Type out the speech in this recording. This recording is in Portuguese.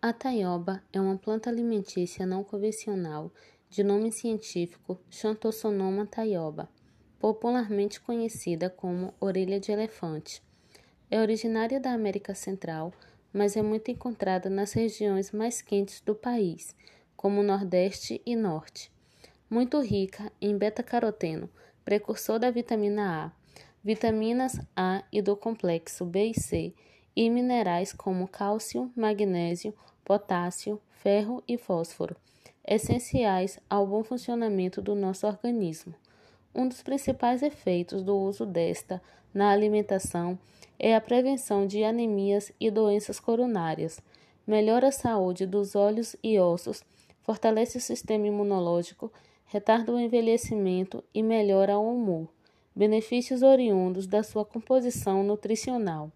A taioba é uma planta alimentícia não convencional de nome científico Xanthosomoma taioba, popularmente conhecida como orelha de elefante. É originária da América Central, mas é muito encontrada nas regiões mais quentes do país, como Nordeste e Norte. Muito rica em beta-caroteno, precursor da vitamina A, vitaminas A e do complexo B e C, e minerais como cálcio, magnésio, potássio, ferro e fósforo, essenciais ao bom funcionamento do nosso organismo. Um dos principais efeitos do uso desta na alimentação é a prevenção de anemias e doenças coronárias, melhora a saúde dos olhos e ossos, fortalece o sistema imunológico, retarda o envelhecimento e melhora o humor. Benefícios oriundos da sua composição nutricional.